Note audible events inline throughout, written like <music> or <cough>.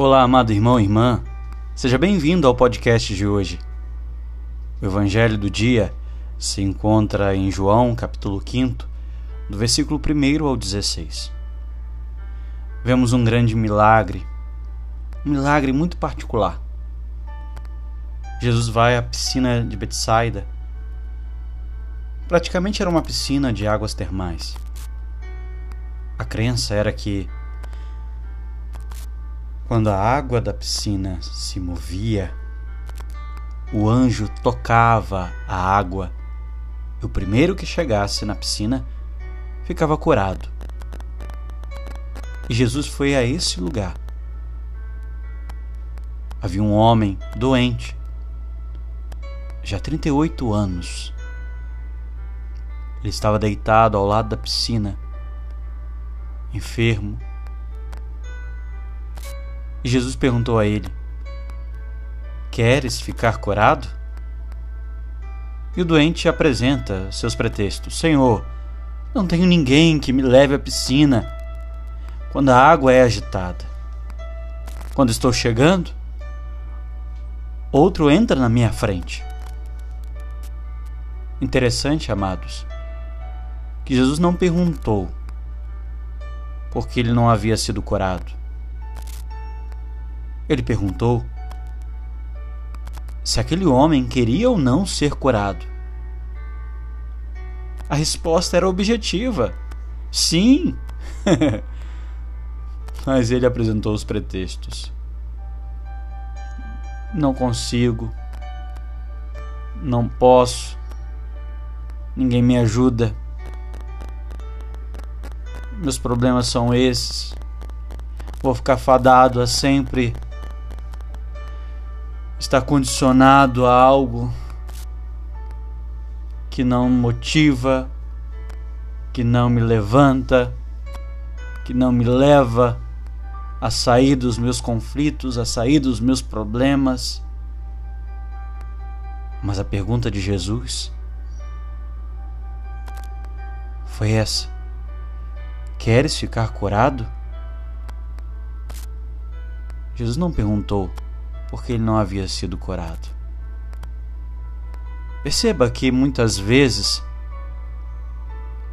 Olá, amado irmão e irmã. Seja bem-vindo ao podcast de hoje. O evangelho do dia se encontra em João, capítulo 5, do versículo 1 ao 16. Vemos um grande milagre, um milagre muito particular. Jesus vai à piscina de Betsaida. Praticamente era uma piscina de águas termais. A crença era que quando a água da piscina se movia, o anjo tocava a água e o primeiro que chegasse na piscina ficava curado. E Jesus foi a esse lugar. Havia um homem doente, já 38 anos. Ele estava deitado ao lado da piscina, enfermo, Jesus perguntou a ele: Queres ficar curado? E o doente apresenta seus pretextos: Senhor, não tenho ninguém que me leve à piscina quando a água é agitada. Quando estou chegando, outro entra na minha frente. Interessante, amados, que Jesus não perguntou porque ele não havia sido curado. Ele perguntou se aquele homem queria ou não ser curado. A resposta era objetiva: sim. <laughs> Mas ele apresentou os pretextos. Não consigo. Não posso. Ninguém me ajuda. Meus problemas são esses. Vou ficar fadado a sempre está condicionado a algo que não motiva, que não me levanta, que não me leva a sair dos meus conflitos, a sair dos meus problemas. Mas a pergunta de Jesus foi essa: Queres ficar curado? Jesus não perguntou porque ele não havia sido curado. Perceba que muitas vezes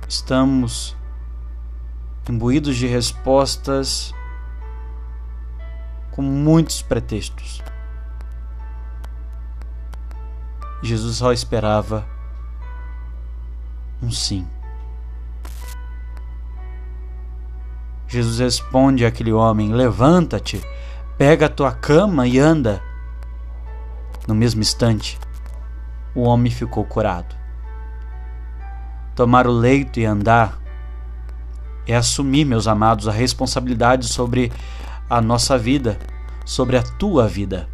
estamos imbuídos de respostas com muitos pretextos. Jesus só esperava um sim. Jesus responde àquele homem: Levanta-te Pega a tua cama e anda. No mesmo instante, o homem ficou curado. Tomar o leito e andar é assumir, meus amados, a responsabilidade sobre a nossa vida, sobre a tua vida.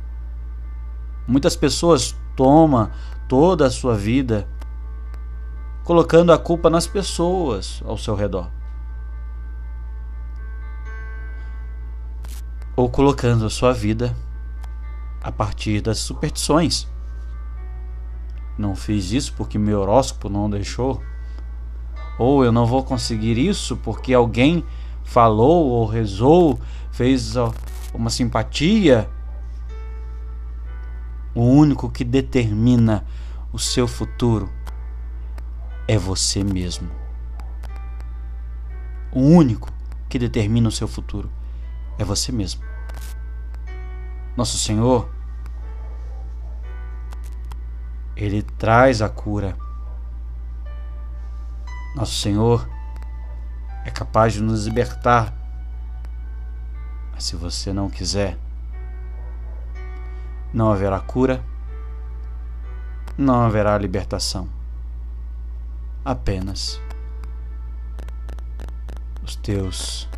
Muitas pessoas tomam toda a sua vida colocando a culpa nas pessoas ao seu redor. Ou colocando a sua vida a partir das superstições. Não fiz isso porque meu horóscopo não deixou, ou eu não vou conseguir isso porque alguém falou ou rezou, fez uma simpatia. O único que determina o seu futuro é você mesmo. O único que determina o seu futuro é você mesmo. Nosso Senhor, Ele traz a cura. Nosso Senhor é capaz de nos libertar. Mas se você não quiser, não haverá cura, não haverá libertação. Apenas os teus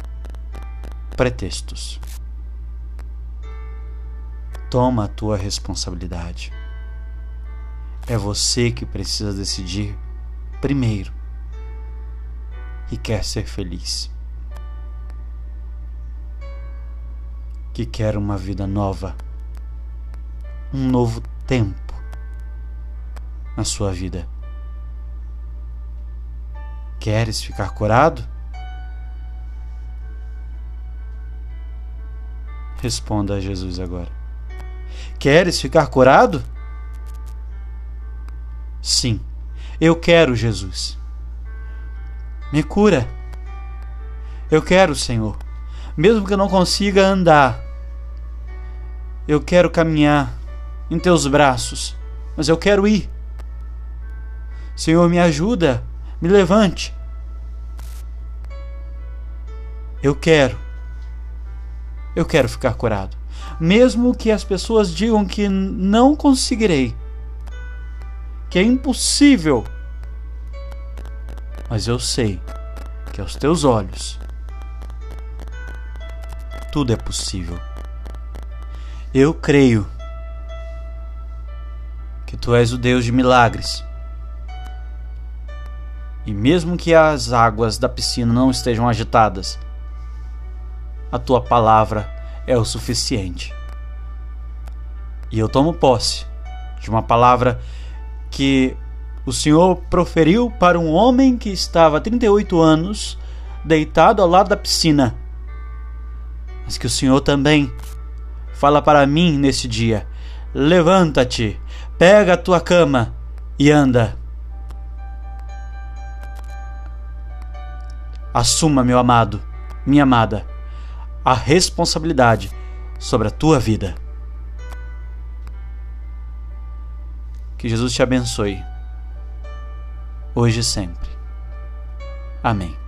pretextos. Toma a tua responsabilidade. É você que precisa decidir primeiro que quer ser feliz, que quer uma vida nova, um novo tempo na sua vida. Queres ficar curado? Responda a Jesus agora. Queres ficar curado? Sim, eu quero, Jesus. Me cura. Eu quero, Senhor. Mesmo que eu não consiga andar, eu quero caminhar em teus braços, mas eu quero ir. Senhor, me ajuda, me levante. Eu quero. Eu quero ficar curado. Mesmo que as pessoas digam que não conseguirei, que é impossível, mas eu sei que aos teus olhos tudo é possível. Eu creio que tu és o Deus de milagres. E mesmo que as águas da piscina não estejam agitadas, a tua palavra é o suficiente. E eu tomo posse de uma palavra que o Senhor proferiu para um homem que estava há 38 anos deitado ao lado da piscina. Mas que o Senhor também fala para mim nesse dia: levanta-te, pega a tua cama e anda. Assuma, meu amado, minha amada a responsabilidade sobre a tua vida. Que Jesus te abençoe, hoje e sempre. Amém.